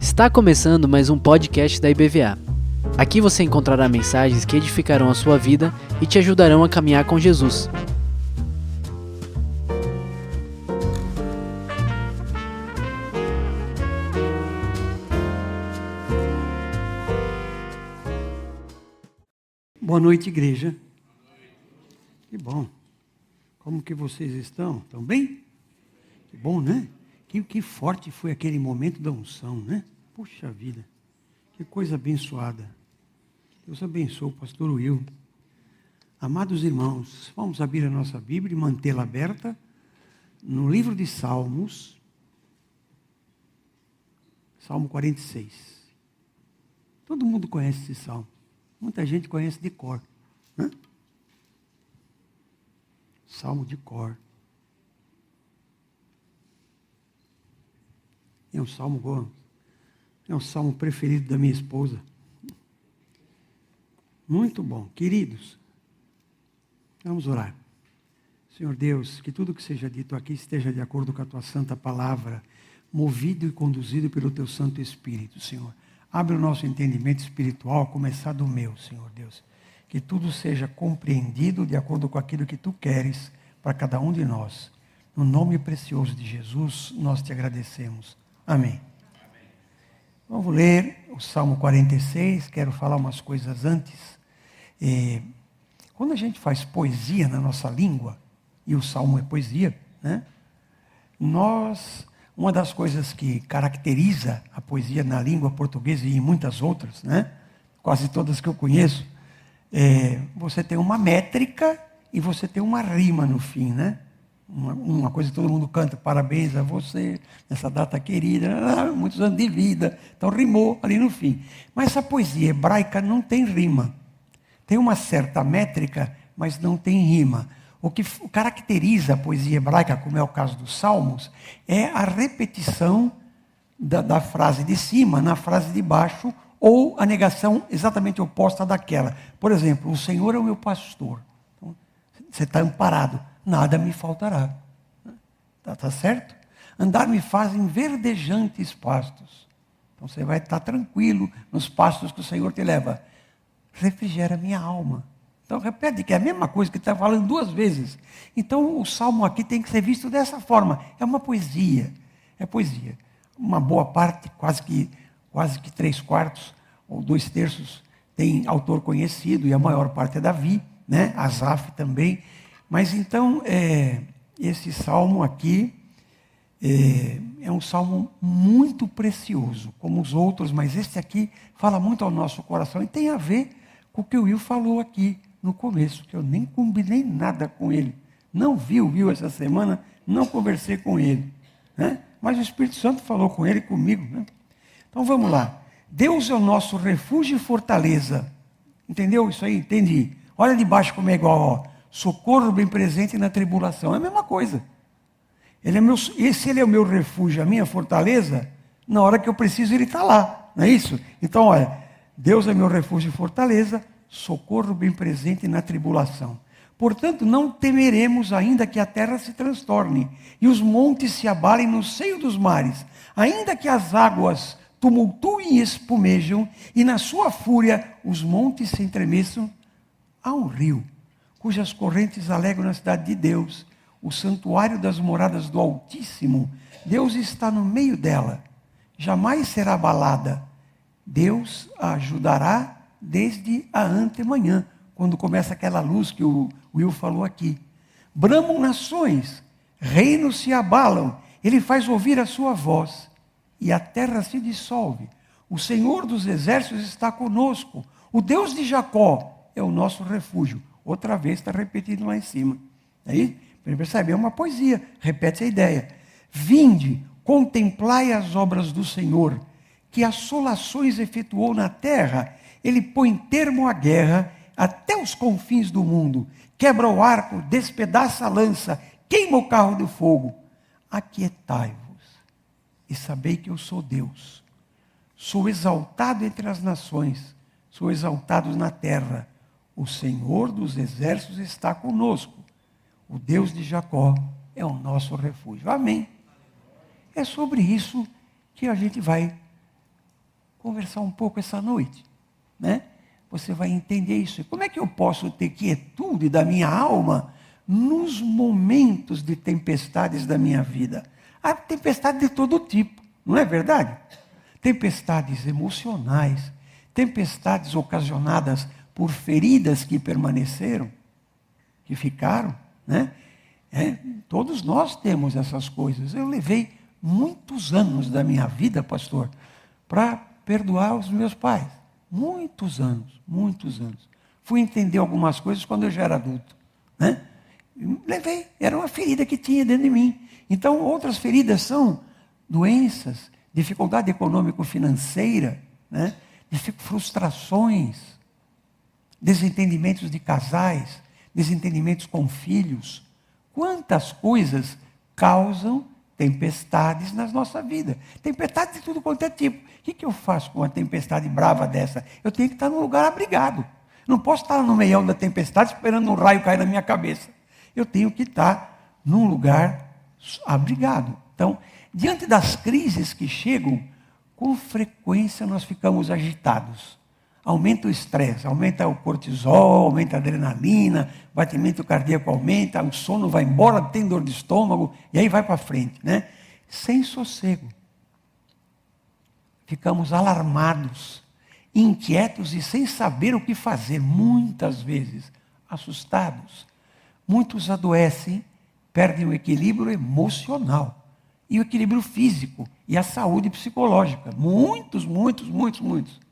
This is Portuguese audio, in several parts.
Está começando mais um podcast da IBVA. Aqui você encontrará mensagens que edificarão a sua vida e te ajudarão a caminhar com Jesus. Boa noite, igreja. Que bom. Como que vocês estão? Estão bem? Que bom, né? Que, que forte foi aquele momento da unção, né? Puxa vida. Que coisa abençoada. Deus abençoe o pastor Will. Amados irmãos, vamos abrir a nossa Bíblia e mantê-la aberta no livro de Salmos, Salmo 46. Todo mundo conhece esse salmo. Muita gente conhece de cor. Né? Salmo de cor. É um salmo bom. É um salmo preferido da minha esposa. Muito bom. Queridos, vamos orar. Senhor Deus, que tudo que seja dito aqui esteja de acordo com a tua santa palavra, movido e conduzido pelo teu Santo Espírito, Senhor. Abre o nosso entendimento espiritual, começar do meu, Senhor Deus. Que tudo seja compreendido de acordo com aquilo que tu queres para cada um de nós. No nome precioso de Jesus, nós te agradecemos. Amém. Amém. Vamos ler o Salmo 46. Quero falar umas coisas antes. É, quando a gente faz poesia na nossa língua, e o Salmo é poesia, né? nós uma das coisas que caracteriza a poesia na língua portuguesa e em muitas outras, né? quase todas que eu conheço, é, você tem uma métrica e você tem uma rima no fim, né? Uma, uma, coisa que todo mundo canta, parabéns a você, nessa data querida, muitos anos de vida. Então rimou ali no fim. Mas a poesia hebraica não tem rima. Tem uma certa métrica, mas não tem rima. O que caracteriza a poesia hebraica, como é o caso dos Salmos, é a repetição da, da frase de cima na frase de baixo, ou a negação exatamente oposta daquela. Por exemplo, o Senhor é o meu pastor. Então, você está amparado, nada me faltará. Está tá certo? Andar me faz em verdejantes pastos. Então você vai estar tranquilo nos pastos que o Senhor te leva. Refrigera minha alma. Então repete que é a mesma coisa que está falando duas vezes. Então o salmo aqui tem que ser visto dessa forma. É uma poesia. É poesia. Uma boa parte, quase que, quase que três quartos ou dois terços, tem autor conhecido, e a maior parte é Davi, né? Asaf também. Mas então, é, esse salmo aqui é, é um salmo muito precioso, como os outros, mas este aqui fala muito ao nosso coração e tem a ver com o que o Will falou aqui no começo, que eu nem combinei nada com ele. Não vi o Will essa semana, não conversei com ele. Né? Mas o Espírito Santo falou com ele e comigo. Né? Então vamos lá. Deus é o nosso refúgio e fortaleza. Entendeu isso aí? Entendi. Olha de baixo como é igual. Ó. Socorro bem presente na tribulação. É a mesma coisa. Ele é meu, esse ele é o meu refúgio, a minha fortaleza. Na hora que eu preciso, ele está lá. Não é isso? Então, olha, Deus é meu refúgio e fortaleza socorro bem presente na tribulação. Portanto, não temeremos ainda que a terra se transtorne e os montes se abalem no seio dos mares, ainda que as águas tumultuem e espumejam e na sua fúria os montes se entremeçam. Há um rio cujas correntes alegram a cidade de Deus, o santuário das moradas do Altíssimo. Deus está no meio dela, jamais será abalada. Deus a ajudará desde a antemanhã, quando começa aquela luz que o Will falou aqui. Bramam nações, reinos se abalam, ele faz ouvir a sua voz e a terra se dissolve. O Senhor dos exércitos está conosco, o Deus de Jacó é o nosso refúgio. Outra vez está repetido lá em cima. Aí, percebe? É uma poesia, repete a ideia. Vinde, contemplai as obras do Senhor, que assolações efetuou na terra ele põe termo à guerra até os confins do mundo, quebra o arco, despedaça a lança, queima o carro do fogo. Aquietai-vos e sabei que eu sou Deus. Sou exaltado entre as nações, sou exaltado na terra. O Senhor dos exércitos está conosco. O Deus de Jacó é o nosso refúgio. Amém. É sobre isso que a gente vai conversar um pouco essa noite, né? Você vai entender isso. Como é que eu posso ter quietude da minha alma nos momentos de tempestades da minha vida? Há tempestades de todo tipo, não é verdade? Tempestades emocionais, tempestades ocasionadas por feridas que permaneceram, que ficaram, né? É, todos nós temos essas coisas. Eu levei muitos anos da minha vida, pastor, para perdoar os meus pais. Muitos anos, muitos anos. Fui entender algumas coisas quando eu já era adulto. Né? Levei, era uma ferida que tinha dentro de mim. Então, outras feridas são doenças, dificuldade econômico-financeira, né? frustrações, desentendimentos de casais, desentendimentos com filhos. Quantas coisas causam tempestades na nossa vida. Tempestades de tudo quanto é tipo. O que, que eu faço com uma tempestade brava dessa? Eu tenho que estar num lugar abrigado. Não posso estar no meio da tempestade esperando um raio cair na minha cabeça. Eu tenho que estar num lugar abrigado. Então, diante das crises que chegam, com frequência nós ficamos agitados aumenta o estresse, aumenta o cortisol, aumenta a adrenalina, o batimento cardíaco aumenta, o sono vai embora, tem dor de estômago, e aí vai para frente, né? Sem sossego. Ficamos alarmados, inquietos e sem saber o que fazer, muitas vezes assustados. Muitos adoecem, perdem o equilíbrio emocional e o equilíbrio físico e a saúde psicológica. Muitos, muitos, muitos, muitos.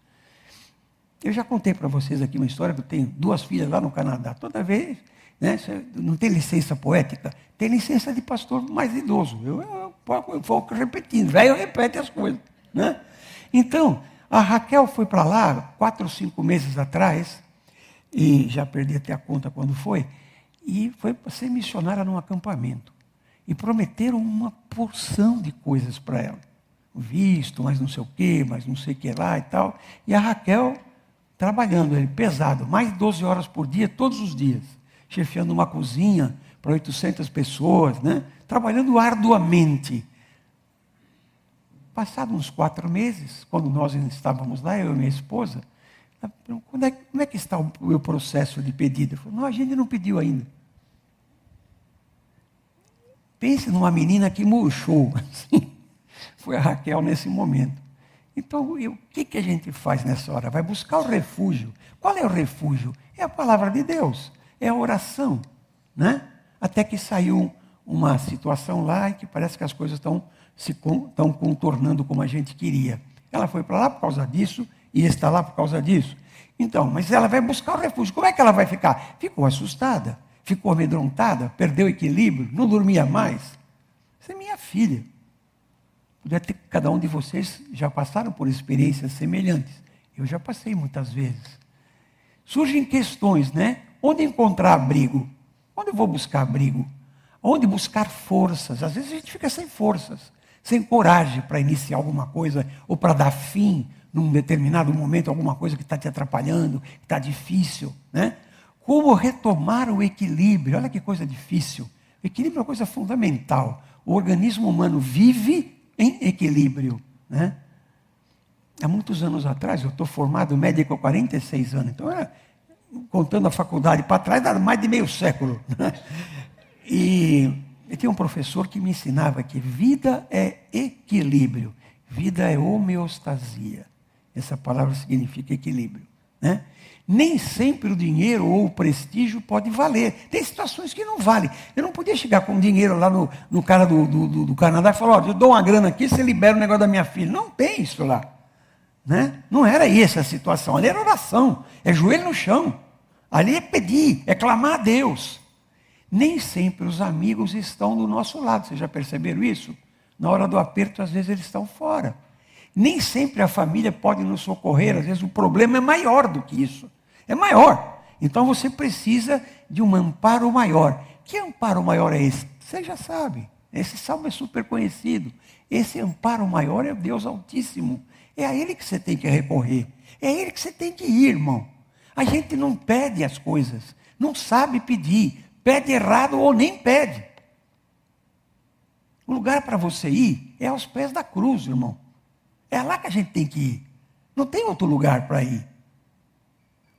Eu já contei para vocês aqui uma história que eu tenho duas filhas lá no Canadá. Toda vez, né, não tem licença poética, tem licença de pastor mais idoso. Eu, eu, eu, vou repetindo, velho repete as coisas. Né? Então, a Raquel foi para lá quatro ou cinco meses atrás, e já perdi até a conta quando foi, e foi para ser missionária num acampamento. E prometeram uma porção de coisas para ela. Visto, mas não sei o quê, mas não sei o que lá e tal. E a Raquel trabalhando ele pesado, mais de 12 horas por dia, todos os dias, chefiando uma cozinha para 800 pessoas, né? trabalhando arduamente. Passados uns quatro meses, quando nós estávamos lá, eu e minha esposa, como é, como é que está o meu processo de pedido? Eu falei, não, a gente não pediu ainda. Pense numa menina que murchou. Assim. Foi a Raquel nesse momento. Então, o que, que a gente faz nessa hora? Vai buscar o refúgio. Qual é o refúgio? É a palavra de Deus, é a oração. Né? Até que saiu uma situação lá em que parece que as coisas estão se estão contornando como a gente queria. Ela foi para lá por causa disso e está lá por causa disso. Então, mas ela vai buscar o refúgio. Como é que ela vai ficar? Ficou assustada, ficou amedrontada, perdeu o equilíbrio, não dormia mais. Essa é minha filha. Cada um de vocês já passaram por experiências semelhantes. Eu já passei muitas vezes. Surgem questões, né? Onde encontrar abrigo? Onde eu vou buscar abrigo? Onde buscar forças? Às vezes a gente fica sem forças, sem coragem para iniciar alguma coisa ou para dar fim num determinado momento, alguma coisa que está te atrapalhando, que está difícil, né? Como retomar o equilíbrio? Olha que coisa difícil. O equilíbrio é uma coisa fundamental. O organismo humano vive em equilíbrio. Né? Há muitos anos atrás, eu estou formado médico há 46 anos, então, é, contando a faculdade para trás, dá mais de meio século. Né? E eu tinha um professor que me ensinava que vida é equilíbrio, vida é homeostasia. Essa palavra significa equilíbrio. Né? nem sempre o dinheiro ou o prestígio pode valer. Tem situações que não valem. Eu não podia chegar com dinheiro lá no, no cara do, do, do Canadá e falar, ó, eu dou uma grana aqui, você libera o negócio da minha filha. Não tem isso lá. Né? Não era essa a situação. Ali era oração. É joelho no chão. Ali é pedir, é clamar a Deus. Nem sempre os amigos estão do nosso lado. Vocês já perceberam isso? Na hora do aperto, às vezes eles estão fora. Nem sempre a família pode nos socorrer, às vezes o problema é maior do que isso. É maior. Então você precisa de um amparo maior. Que amparo maior é esse? Você já sabe. Esse salmo é super conhecido. Esse amparo maior é o Deus Altíssimo. É a Ele que você tem que recorrer. É a Ele que você tem que ir, irmão. A gente não pede as coisas. Não sabe pedir. Pede errado ou nem pede. O lugar para você ir é aos pés da cruz, irmão. É lá que a gente tem que ir. Não tem outro lugar para ir.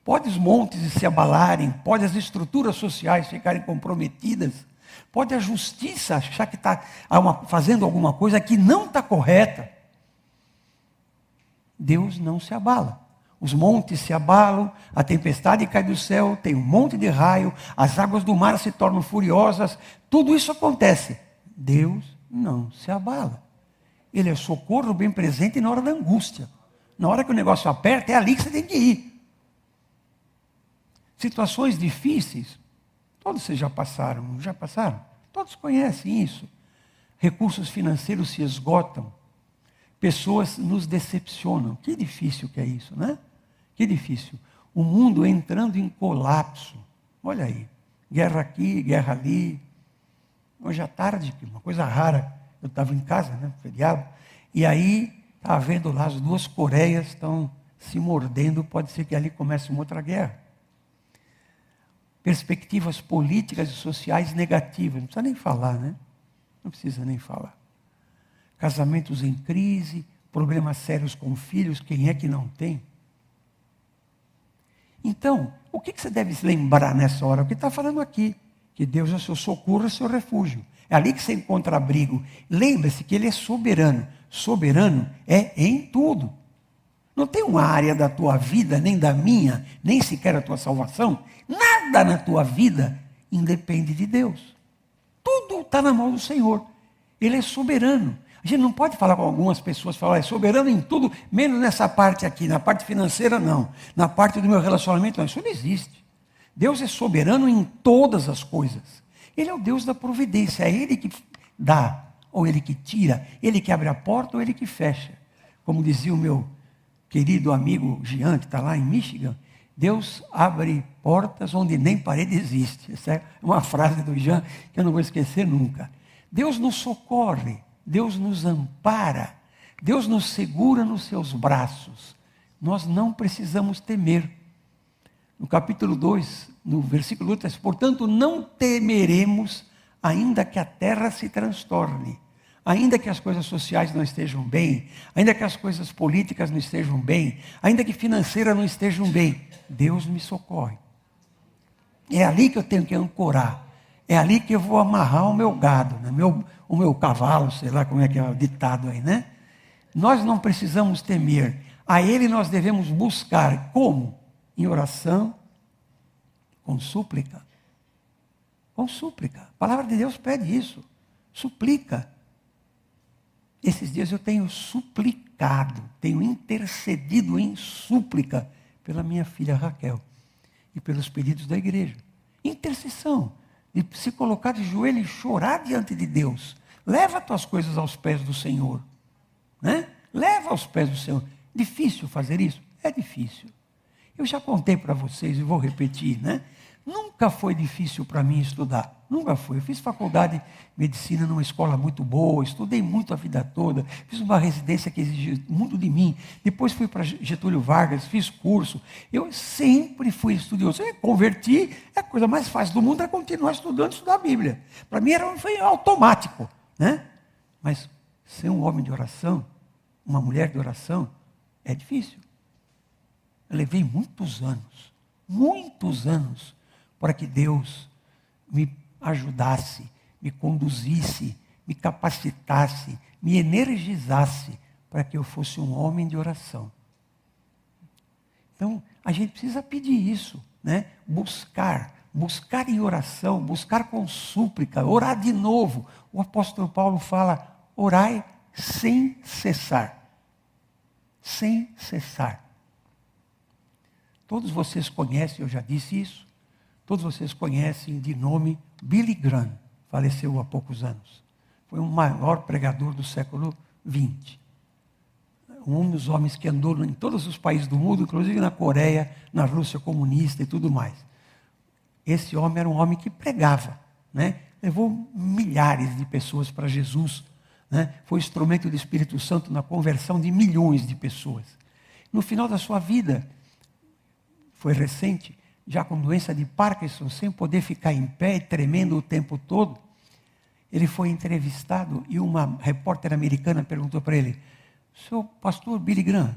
Pode os montes se abalarem, pode as estruturas sociais ficarem comprometidas, pode a justiça achar que está fazendo alguma coisa que não está correta. Deus não se abala. Os montes se abalam, a tempestade cai do céu, tem um monte de raio, as águas do mar se tornam furiosas, tudo isso acontece. Deus não se abala. Ele é socorro bem presente na hora da angústia. Na hora que o negócio aperta, é ali que você tem que ir. Situações difíceis, todos vocês já passaram, já passaram? Todos conhecem isso. Recursos financeiros se esgotam, pessoas nos decepcionam. Que difícil que é isso, né? Que difícil. O mundo entrando em colapso. Olha aí, guerra aqui, guerra ali. Hoje à tarde, uma coisa rara, eu estava em casa, né, feriado, e aí estava vendo lá as duas Coreias estão se mordendo, pode ser que ali comece uma outra guerra perspectivas políticas e sociais negativas. Não precisa nem falar, né? Não precisa nem falar. Casamentos em crise, problemas sérios com filhos, quem é que não tem? Então, o que você deve se lembrar nessa hora? O que está falando aqui? Que Deus é seu socorro, é seu refúgio. É ali que você encontra abrigo. Lembre-se que Ele é soberano. Soberano é em tudo. Não tem uma área da tua vida, nem da minha, nem sequer a tua salvação, Nada na tua vida independe de Deus. Tudo está na mão do Senhor. Ele é soberano. A gente não pode falar com algumas pessoas, falar, é soberano em tudo, menos nessa parte aqui, na parte financeira não, na parte do meu relacionamento não, isso não existe. Deus é soberano em todas as coisas. Ele é o Deus da providência, é Ele que dá, ou Ele que tira, Ele que abre a porta ou Ele que fecha. Como dizia o meu querido amigo Jean, que está lá em Michigan, Deus abre portas onde nem parede existe. Essa é uma frase do Jean que eu não vou esquecer nunca. Deus nos socorre, Deus nos ampara, Deus nos segura nos seus braços. Nós não precisamos temer. No capítulo 2, no versículo 3, portanto, não temeremos, ainda que a terra se transtorne ainda que as coisas sociais não estejam bem, ainda que as coisas políticas não estejam bem, ainda que financeira não estejam bem, Deus me socorre. É ali que eu tenho que ancorar. É ali que eu vou amarrar o meu gado, né? meu, o meu cavalo, sei lá como é que é o ditado aí, né? Nós não precisamos temer. A Ele nós devemos buscar. Como? Em oração, com súplica. Com súplica. A palavra de Deus pede isso. Suplica. Esses dias eu tenho suplicado, tenho intercedido em súplica pela minha filha Raquel e pelos pedidos da igreja. Intercessão, de se colocar de joelho e chorar diante de Deus. Leva as tuas coisas aos pés do Senhor. Né? Leva aos pés do Senhor. Difícil fazer isso? É difícil. Eu já contei para vocês e vou repetir, né? Nunca foi difícil para mim estudar. Nunca foi. Eu fiz faculdade de medicina numa escola muito boa, estudei muito a vida toda, fiz uma residência que exigia muito de mim. Depois fui para Getúlio Vargas, fiz curso. Eu sempre fui estudioso. Eu converti, é a coisa mais fácil do mundo é continuar estudando, estudar a Bíblia. Para mim era, foi automático. Né? Mas ser um homem de oração, uma mulher de oração, é difícil. Eu levei muitos anos, muitos anos para que Deus me ajudasse, me conduzisse, me capacitasse, me energizasse para que eu fosse um homem de oração. Então, a gente precisa pedir isso, né? Buscar, buscar em oração, buscar com súplica, orar de novo. O apóstolo Paulo fala: orai sem cessar. Sem cessar. Todos vocês conhecem, eu já disse isso, Todos vocês conhecem de nome Billy Graham, faleceu há poucos anos. Foi o maior pregador do século XX. Um dos homens que andou em todos os países do mundo, inclusive na Coreia, na Rússia comunista e tudo mais. Esse homem era um homem que pregava, né? levou milhares de pessoas para Jesus, né? foi instrumento do Espírito Santo na conversão de milhões de pessoas. No final da sua vida, foi recente, já com doença de Parkinson, sem poder ficar em pé, tremendo o tempo todo, ele foi entrevistado e uma repórter americana perguntou para ele: Senhor pastor Billy Graham,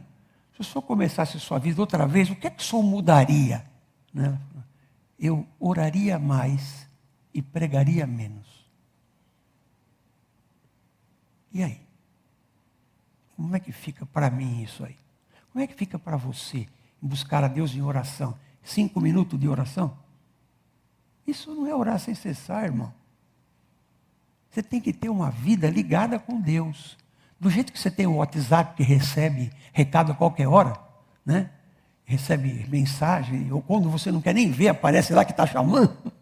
se o senhor começasse sua vida outra vez, o que é que o senhor mudaria? Né? Eu oraria mais e pregaria menos. E aí? Como é que fica para mim isso aí? Como é que fica para você buscar a Deus em oração? Cinco minutos de oração? Isso não é orar sem cessar, irmão. Você tem que ter uma vida ligada com Deus. Do jeito que você tem o WhatsApp que recebe recado a qualquer hora, né? Recebe mensagem, ou quando você não quer nem ver, aparece lá que está chamando.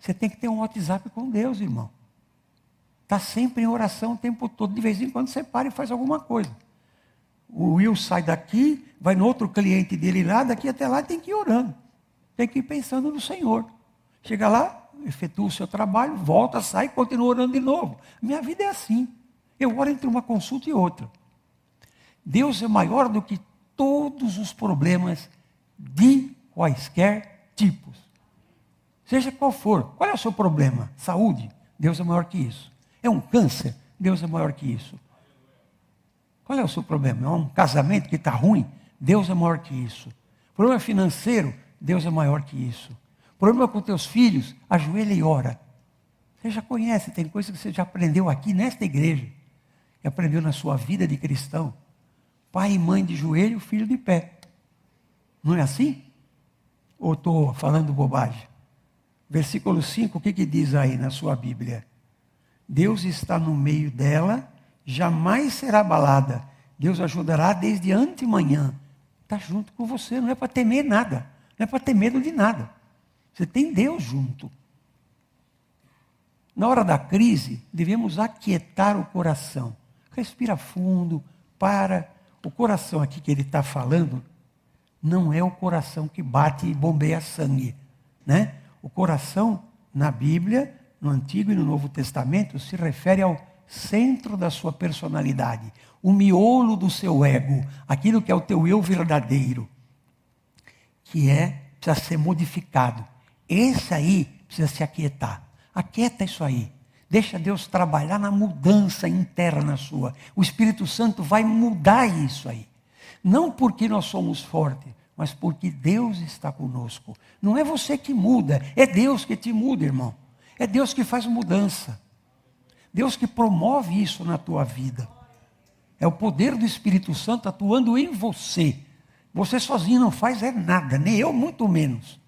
Você tem que ter um WhatsApp com Deus, irmão. Está sempre em oração o tempo todo. De vez em quando você para e faz alguma coisa. O Will sai daqui, vai no outro cliente dele lá, daqui até lá tem que ir orando. Tem que ir pensando no Senhor. Chega lá, efetua o seu trabalho, volta, sai e continua orando de novo. Minha vida é assim. Eu oro entre uma consulta e outra. Deus é maior do que todos os problemas de quaisquer tipos. Seja qual for. Qual é o seu problema? Saúde? Deus é maior que isso. É um câncer? Deus é maior que isso. Qual é o seu problema? É um casamento que está ruim? Deus é maior que isso. Problema financeiro? Deus é maior que isso. Problema com teus filhos, ajoelha e ora. Você já conhece, tem coisa que você já aprendeu aqui nesta igreja, e aprendeu na sua vida de cristão. Pai e mãe de joelho, filho de pé. Não é assim? Ou estou falando bobagem? Versículo 5, o que, que diz aí na sua Bíblia? Deus está no meio dela, jamais será abalada. Deus ajudará desde antemanhã. Está junto com você, não é para temer nada, não é para ter medo de nada. Você tem Deus junto. Na hora da crise, devemos aquietar o coração. Respira fundo, para. O coração aqui que ele está falando não é o coração que bate e bombeia sangue. Né? O coração, na Bíblia, no Antigo e no Novo Testamento, se refere ao centro da sua personalidade, o miolo do seu ego, aquilo que é o teu eu verdadeiro, que é, precisa ser modificado. Esse aí precisa se aquietar. Aquieta isso aí. Deixa Deus trabalhar na mudança interna sua. O Espírito Santo vai mudar isso aí. Não porque nós somos fortes, mas porque Deus está conosco. Não é você que muda, é Deus que te muda, irmão. É Deus que faz mudança. Deus que promove isso na tua vida. É o poder do Espírito Santo atuando em você. Você sozinho não faz é nada, nem eu muito menos.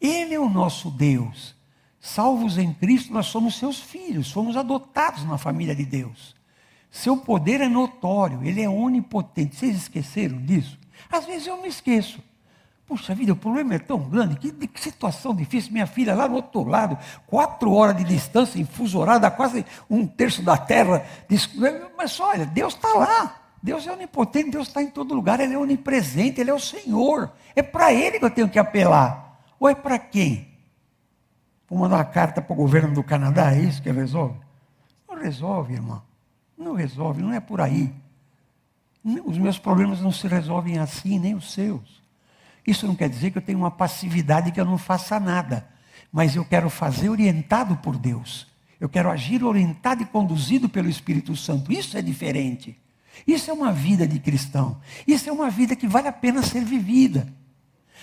Ele é o nosso Deus. Salvos em Cristo, nós somos seus filhos, fomos adotados na família de Deus. Seu poder é notório, ele é onipotente. Vocês esqueceram disso? Às vezes eu me esqueço. Puxa vida, o problema é tão grande, que, que, situação difícil. Minha filha lá no outro lado, quatro horas de distância, infusorada, quase um terço da terra. Mas olha, Deus está lá. Deus é onipotente, Deus está em todo lugar, Ele é onipresente, Ele é o Senhor. É para Ele que eu tenho que apelar. Ou é para quem? Vou mandar uma carta para o governo do Canadá, é isso que resolve? Não resolve, irmão. Não resolve, não é por aí. Os meus problemas não se resolvem assim, nem os seus. Isso não quer dizer que eu tenho uma passividade que eu não faça nada. Mas eu quero fazer orientado por Deus. Eu quero agir orientado e conduzido pelo Espírito Santo. Isso é diferente. Isso é uma vida de cristão. Isso é uma vida que vale a pena ser vivida.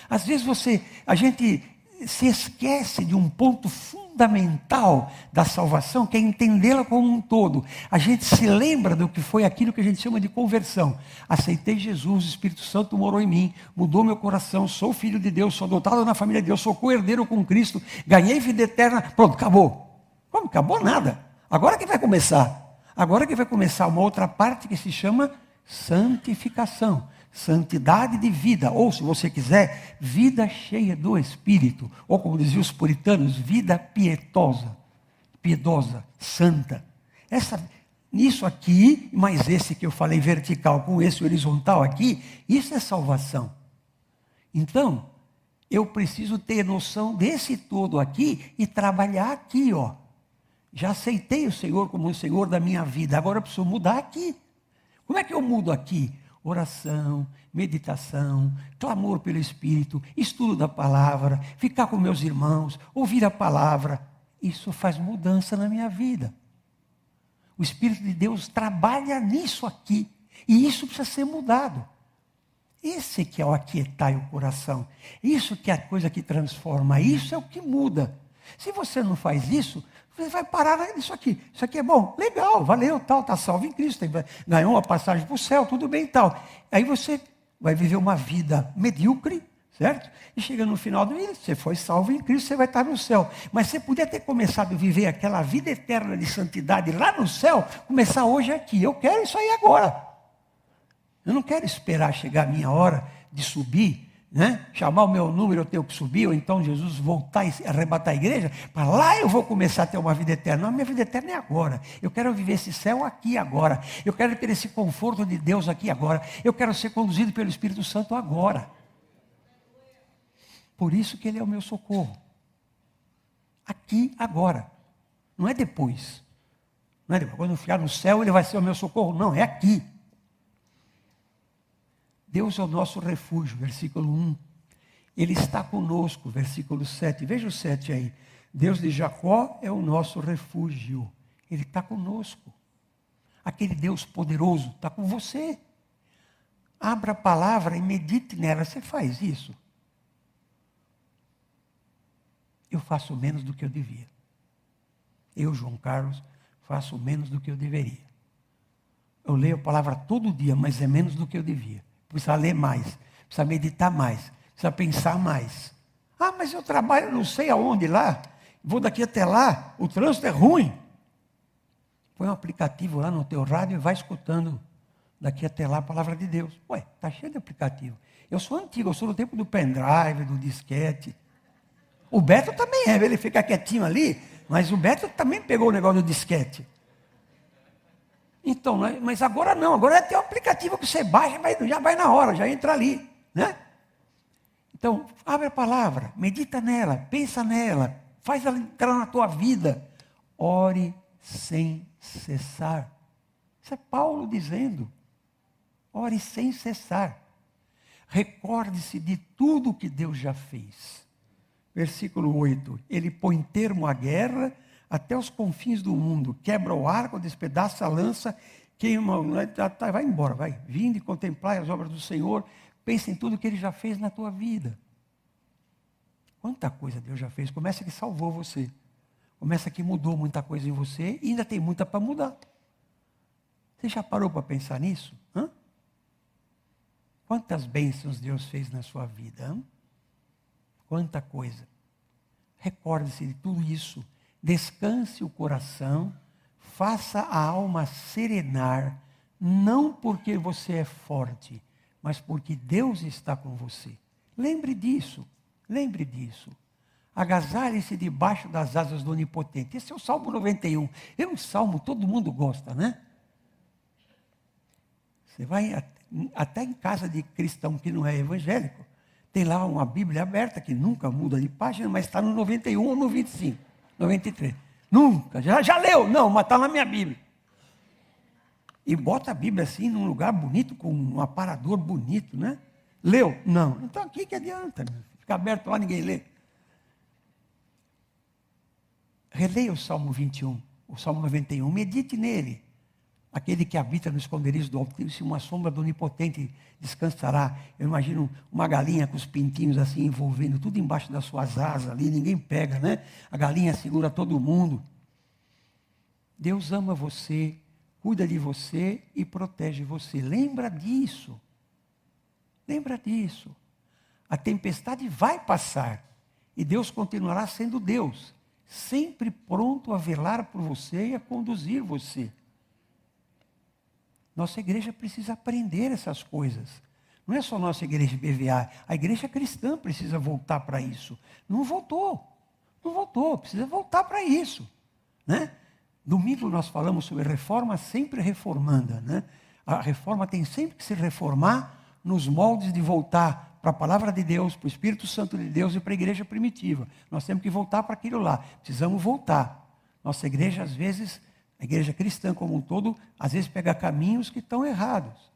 Às vezes você, a gente se esquece de um ponto fundamental da salvação, que é entendê-la como um todo. A gente se lembra do que foi aquilo que a gente chama de conversão. Aceitei Jesus, o Espírito Santo morou em mim, mudou meu coração, sou filho de Deus, sou adotado na família de Deus, sou co-herdeiro com Cristo, ganhei vida eterna. Pronto, acabou. Como? Acabou nada. Agora que vai começar. Agora que vai começar uma outra parte que se chama santificação santidade de vida, ou se você quiser, vida cheia do Espírito, ou como diziam os puritanos, vida pietosa, piedosa, santa. Essa, isso aqui, mais esse que eu falei vertical com esse horizontal aqui, isso é salvação. Então, eu preciso ter noção desse todo aqui e trabalhar aqui, ó. Já aceitei o Senhor como o Senhor da minha vida, agora eu preciso mudar aqui. Como é que eu mudo aqui? Oração, meditação, clamor pelo Espírito, estudo da palavra, ficar com meus irmãos, ouvir a palavra. isso faz mudança na minha vida. O Espírito de Deus trabalha nisso aqui. E isso precisa ser mudado. Esse que é o aquietar o coração. Isso que é a coisa que transforma. Isso é o que muda. Se você não faz isso, você vai parar nisso aqui. Isso aqui é bom, legal, valeu, tal, está salvo em Cristo, ganhou uma passagem para o céu, tudo bem e tal. Aí você vai viver uma vida medíocre, certo? E chega no final do dia, você foi salvo em Cristo, você vai estar no céu. Mas você podia ter começado a viver aquela vida eterna de santidade lá no céu, começar hoje aqui. Eu quero isso aí agora. Eu não quero esperar chegar a minha hora de subir né? chamar o meu número, eu tenho que subir, ou então Jesus voltar e arrebatar a igreja, para lá eu vou começar a ter uma vida eterna. Não, a minha vida eterna é agora. Eu quero viver esse céu aqui agora. Eu quero ter esse conforto de Deus aqui agora. Eu quero ser conduzido pelo Espírito Santo agora. Por isso que Ele é o meu socorro. Aqui, agora. Não é depois. Não é depois. Quando eu ficar no céu, Ele vai ser o meu socorro. Não, é aqui. Deus é o nosso refúgio, versículo 1. Ele está conosco, versículo 7. Veja o 7 aí. Deus de Jacó é o nosso refúgio. Ele está conosco. Aquele Deus poderoso está com você. Abra a palavra e medite nela. Você faz isso? Eu faço menos do que eu devia. Eu, João Carlos, faço menos do que eu deveria. Eu leio a palavra todo dia, mas é menos do que eu devia. Precisa ler mais, precisa meditar mais, precisa pensar mais. Ah, mas eu trabalho não sei aonde lá, vou daqui até lá, o trânsito é ruim. Põe um aplicativo lá no teu rádio e vai escutando daqui até lá a palavra de Deus. Ué, está cheio de aplicativo. Eu sou antigo, eu sou do tempo do pendrive, do disquete. O Beto também é, ele fica quietinho ali, mas o Beto também pegou o negócio do disquete. Então, né, mas agora não, agora tem um aplicativo que você baixa, já vai na hora, já entra ali. Né? Então, abre a palavra, medita nela, pensa nela, faz ela entrar na tua vida. Ore sem cessar. Isso é Paulo dizendo. Ore sem cessar. Recorde-se de tudo que Deus já fez. Versículo 8. Ele põe termo à guerra até os confins do mundo, quebra o arco, despedaça a lança, queima, né, tá, tá, vai embora, vai. Vinde contemplar as obras do Senhor, pense em tudo que Ele já fez na tua vida. Quanta coisa Deus já fez. Começa que salvou você. Começa que mudou muita coisa em você e ainda tem muita para mudar. Você já parou para pensar nisso? Hã? Quantas bênçãos Deus fez na sua vida? Hã? Quanta coisa. Recorde-se de tudo isso descanse o coração, faça a alma serenar, não porque você é forte, mas porque Deus está com você. Lembre disso, lembre disso. Agasalhe-se debaixo das asas do Onipotente. Esse é o Salmo 91. É um salmo, todo mundo gosta, né? Você vai até em casa de cristão que não é evangélico, tem lá uma Bíblia aberta que nunca muda de página, mas está no 91 ou no 25. 93. Nunca. Já, já leu? Não, mas está na minha Bíblia. E bota a Bíblia assim num lugar bonito, com um aparador bonito, né? Leu? Não. Então aqui que adianta? Fica aberto lá, ninguém lê. Releia o Salmo 21, o Salmo 91, medite nele. Aquele que habita no esconderijo do Altíssimo, uma sombra do Onipotente descansará. Eu imagino uma galinha com os pintinhos assim envolvendo tudo embaixo das suas asas ali, ninguém pega, né? A galinha segura todo mundo. Deus ama você, cuida de você e protege você. Lembra disso. Lembra disso. A tempestade vai passar e Deus continuará sendo Deus, sempre pronto a velar por você e a conduzir você. Nossa igreja precisa aprender essas coisas. Não é só nossa igreja BVA, a igreja cristã precisa voltar para isso. Não voltou. Não voltou, precisa voltar para isso. Né? Domingo nós falamos sobre reforma sempre reformanda. Né? A reforma tem sempre que se reformar nos moldes de voltar para a palavra de Deus, para o Espírito Santo de Deus e para a igreja primitiva. Nós temos que voltar para aquilo lá. Precisamos voltar. Nossa igreja, às vezes, a igreja cristã como um todo, às vezes pega caminhos que estão errados.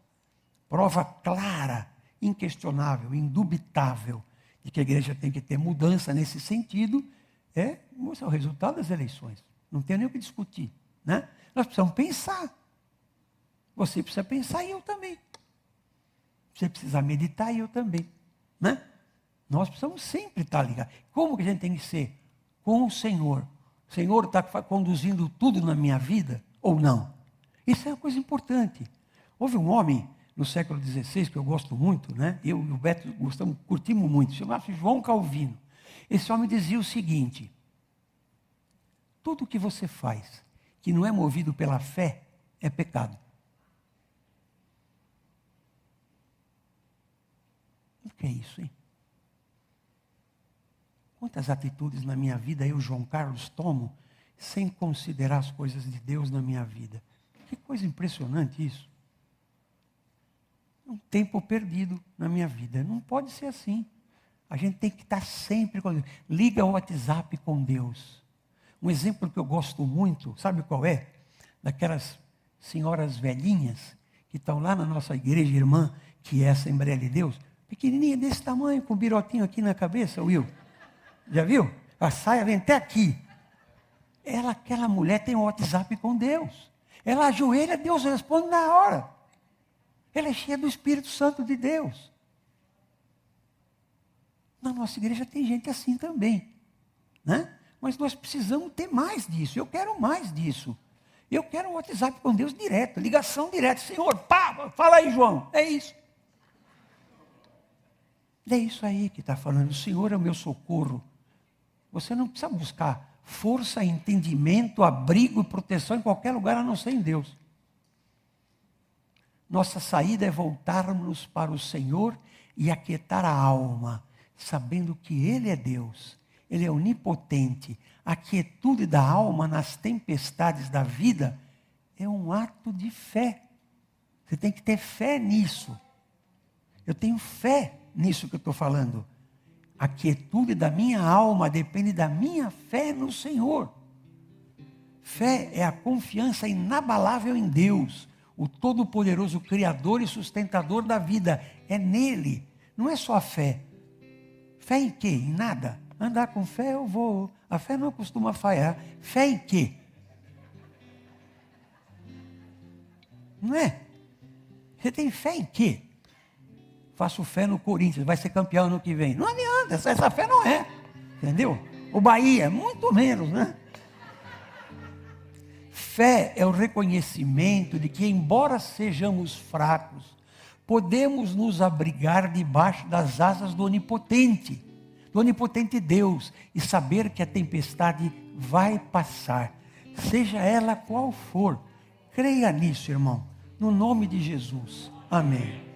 Prova clara, inquestionável, indubitável, de que a igreja tem que ter mudança nesse sentido, É, o resultado das eleições. Não tem nem o que discutir. Né? Nós precisamos pensar. Você precisa pensar e eu também. Você precisa meditar e eu também. Né? Nós precisamos sempre estar ligados. Como que a gente tem que ser? Com o Senhor. Senhor está conduzindo tudo na minha vida ou não? Isso é uma coisa importante. Houve um homem no século XVI que eu gosto muito, né? Eu e o Beto gostamos, curtimos muito, chamava-se João Calvino. Esse homem dizia o seguinte: tudo que você faz que não é movido pela fé é pecado. O que é isso, hein? Quantas atitudes na minha vida eu, João Carlos, tomo sem considerar as coisas de Deus na minha vida? Que coisa impressionante isso. Um tempo perdido na minha vida. Não pode ser assim. A gente tem que estar sempre com Deus. Liga o WhatsApp com Deus. Um exemplo que eu gosto muito, sabe qual é? Daquelas senhoras velhinhas que estão lá na nossa igreja irmã, que é a Assembleia de Deus, pequenininha desse tamanho, com um birotinho aqui na cabeça, Will. Já viu? A saia vem até aqui. Ela, aquela mulher tem um WhatsApp com Deus. Ela ajoelha, Deus responde na hora. Ela é cheia do Espírito Santo de Deus. Na nossa igreja tem gente assim também. Né? Mas nós precisamos ter mais disso. Eu quero mais disso. Eu quero um WhatsApp com Deus direto, ligação direta. Senhor, pá, fala aí, João. É isso. É isso aí que está falando. O Senhor é o meu socorro. Você não precisa buscar força, entendimento, abrigo e proteção em qualquer lugar a não ser em Deus. Nossa saída é voltarmos para o Senhor e aquietar a alma, sabendo que Ele é Deus, Ele é onipotente. A quietude da alma nas tempestades da vida é um ato de fé. Você tem que ter fé nisso. Eu tenho fé nisso que eu estou falando. A quietude da minha alma depende da minha fé no Senhor. Fé é a confiança inabalável em Deus, o Todo-Poderoso Criador e sustentador da vida. É nele. Não é só a fé. Fé em quê? Em nada. Andar com fé eu vou. A fé não costuma falhar. Fé em quê? Não é? Você tem fé em quê? faço fé no Corinthians, vai ser campeão no que vem. Não adianta, essa, essa fé não é. Entendeu? O Bahia, muito menos, né? Fé é o reconhecimento de que, embora sejamos fracos, podemos nos abrigar debaixo das asas do Onipotente, do Onipotente Deus, e saber que a tempestade vai passar, seja ela qual for. Creia nisso, irmão, no nome de Jesus. Amém.